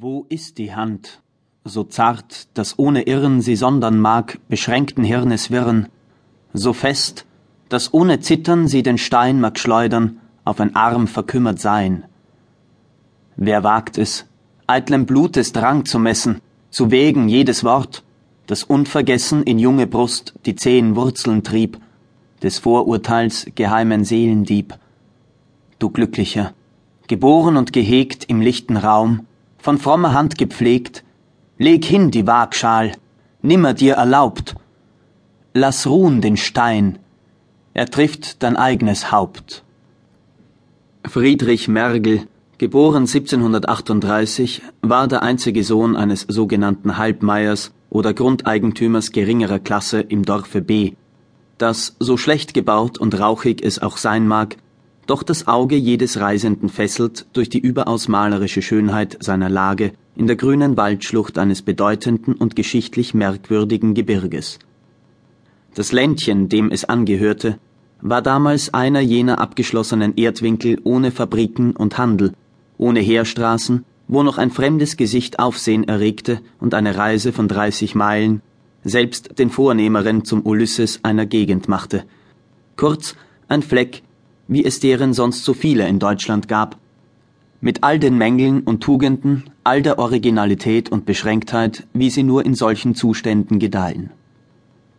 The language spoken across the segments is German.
Wo ist die Hand, so zart, dass ohne Irren sie sondern mag, beschränkten Hirnes Wirren, so fest, dass ohne Zittern sie den Stein mag schleudern, auf ein Arm verkümmert sein. Wer wagt es, eitlem Blutes Drang zu messen, zu wägen jedes Wort, das unvergessen in junge Brust die zähen Wurzeln trieb, des Vorurteils geheimen Seelendieb. Du Glücklicher, geboren und gehegt im lichten Raum, von frommer Hand gepflegt, leg hin die Waagschal, nimmer dir erlaubt. Lass ruhen den Stein, er trifft dein eigenes Haupt. Friedrich Mergel, geboren 1738, war der einzige Sohn eines sogenannten Halbmeiers oder Grundeigentümers geringerer Klasse im Dorfe B, das, so schlecht gebaut und rauchig es auch sein mag, doch das Auge jedes Reisenden fesselt durch die überaus malerische Schönheit seiner Lage in der grünen Waldschlucht eines bedeutenden und geschichtlich merkwürdigen Gebirges. Das Ländchen, dem es angehörte, war damals einer jener abgeschlossenen Erdwinkel ohne Fabriken und Handel, ohne Heerstraßen, wo noch ein fremdes Gesicht Aufsehen erregte und eine Reise von dreißig Meilen selbst den Vornehmeren zum Ulysses einer Gegend machte. Kurz ein Fleck, wie es deren sonst so viele in Deutschland gab. Mit all den Mängeln und Tugenden, all der Originalität und Beschränktheit, wie sie nur in solchen Zuständen gedeihen.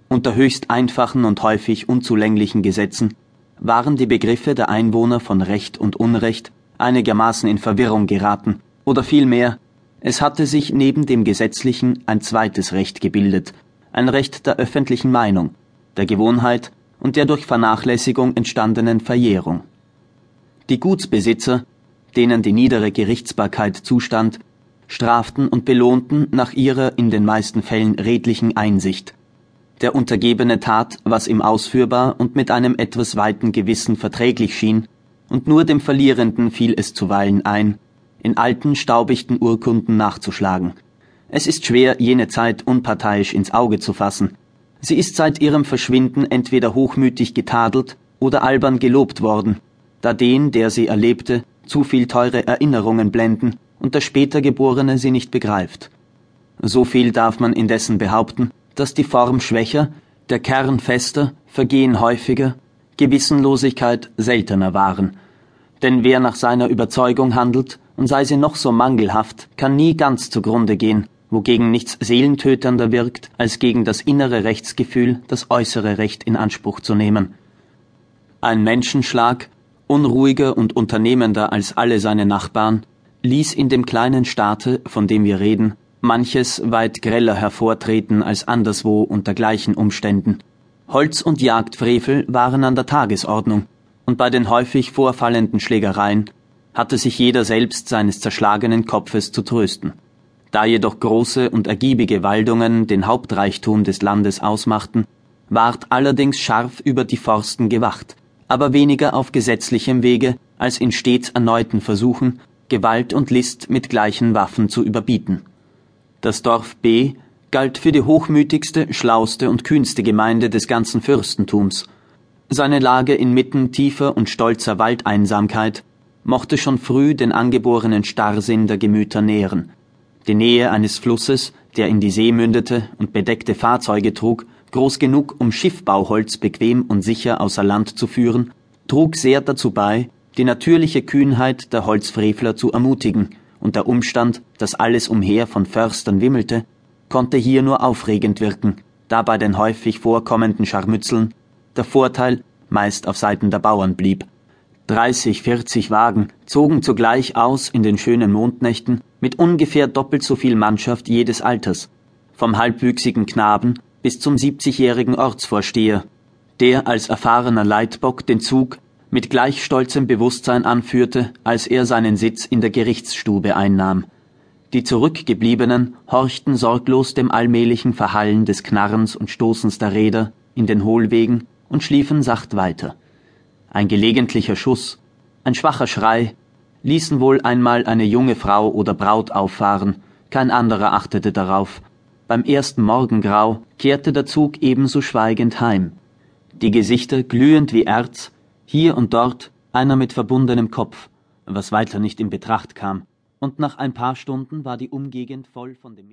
Unter höchst einfachen und häufig unzulänglichen Gesetzen waren die Begriffe der Einwohner von Recht und Unrecht einigermaßen in Verwirrung geraten, oder vielmehr, es hatte sich neben dem gesetzlichen ein zweites Recht gebildet, ein Recht der öffentlichen Meinung, der Gewohnheit und der durch Vernachlässigung entstandenen Verjährung. Die Gutsbesitzer, denen die niedere Gerichtsbarkeit zustand, straften und belohnten nach ihrer in den meisten Fällen redlichen Einsicht. Der Untergebene tat, was ihm ausführbar und mit einem etwas weiten Gewissen verträglich schien, und nur dem Verlierenden fiel es zuweilen ein, in alten, staubichten Urkunden nachzuschlagen. Es ist schwer, jene Zeit unparteiisch ins Auge zu fassen, Sie ist seit ihrem Verschwinden entweder hochmütig getadelt oder albern gelobt worden, da den, der sie erlebte, zu viel teure Erinnerungen blenden und der später Geborene sie nicht begreift. So viel darf man indessen behaupten, dass die Form schwächer, der Kern fester, Vergehen häufiger, Gewissenlosigkeit seltener waren. Denn wer nach seiner Überzeugung handelt, und sei sie noch so mangelhaft, kann nie ganz zugrunde gehen, wogegen nichts seelentöternder wirkt, als gegen das innere Rechtsgefühl das äußere Recht in Anspruch zu nehmen. Ein Menschenschlag, unruhiger und unternehmender als alle seine Nachbarn, ließ in dem kleinen Staate, von dem wir reden, manches weit greller hervortreten als anderswo unter gleichen Umständen. Holz- und Jagdfrevel waren an der Tagesordnung, und bei den häufig vorfallenden Schlägereien hatte sich jeder selbst seines zerschlagenen Kopfes zu trösten. Da jedoch große und ergiebige Waldungen den Hauptreichtum des Landes ausmachten, ward allerdings scharf über die Forsten gewacht, aber weniger auf gesetzlichem Wege als in stets erneuten Versuchen, Gewalt und List mit gleichen Waffen zu überbieten. Das Dorf B galt für die hochmütigste, schlauste und kühnste Gemeinde des ganzen Fürstentums. Seine Lage inmitten tiefer und stolzer Waldeinsamkeit mochte schon früh den angeborenen Starrsinn der Gemüter nähren, die Nähe eines Flusses, der in die See mündete und bedeckte Fahrzeuge trug, groß genug, um Schiffbauholz bequem und sicher außer Land zu führen, trug sehr dazu bei, die natürliche Kühnheit der Holzfrevler zu ermutigen, und der Umstand, dass alles umher von Förstern wimmelte, konnte hier nur aufregend wirken, da bei den häufig vorkommenden Scharmützeln der Vorteil meist auf Seiten der Bauern blieb. Dreißig, vierzig Wagen zogen zugleich aus in den schönen Mondnächten mit ungefähr doppelt so viel Mannschaft jedes Alters, vom halbwüchsigen Knaben bis zum siebzigjährigen Ortsvorsteher, der als erfahrener Leitbock den Zug mit gleich stolzem Bewusstsein anführte, als er seinen Sitz in der Gerichtsstube einnahm. Die Zurückgebliebenen horchten sorglos dem allmählichen Verhallen des Knarrens und Stoßens der Räder in den Hohlwegen und schliefen sacht weiter. Ein gelegentlicher Schuss, ein schwacher Schrei ließen wohl einmal eine junge Frau oder Braut auffahren, kein anderer achtete darauf. Beim ersten Morgengrau kehrte der Zug ebenso schweigend heim. Die Gesichter glühend wie Erz, hier und dort einer mit verbundenem Kopf, was weiter nicht in Betracht kam, und nach ein paar Stunden war die Umgegend voll von dem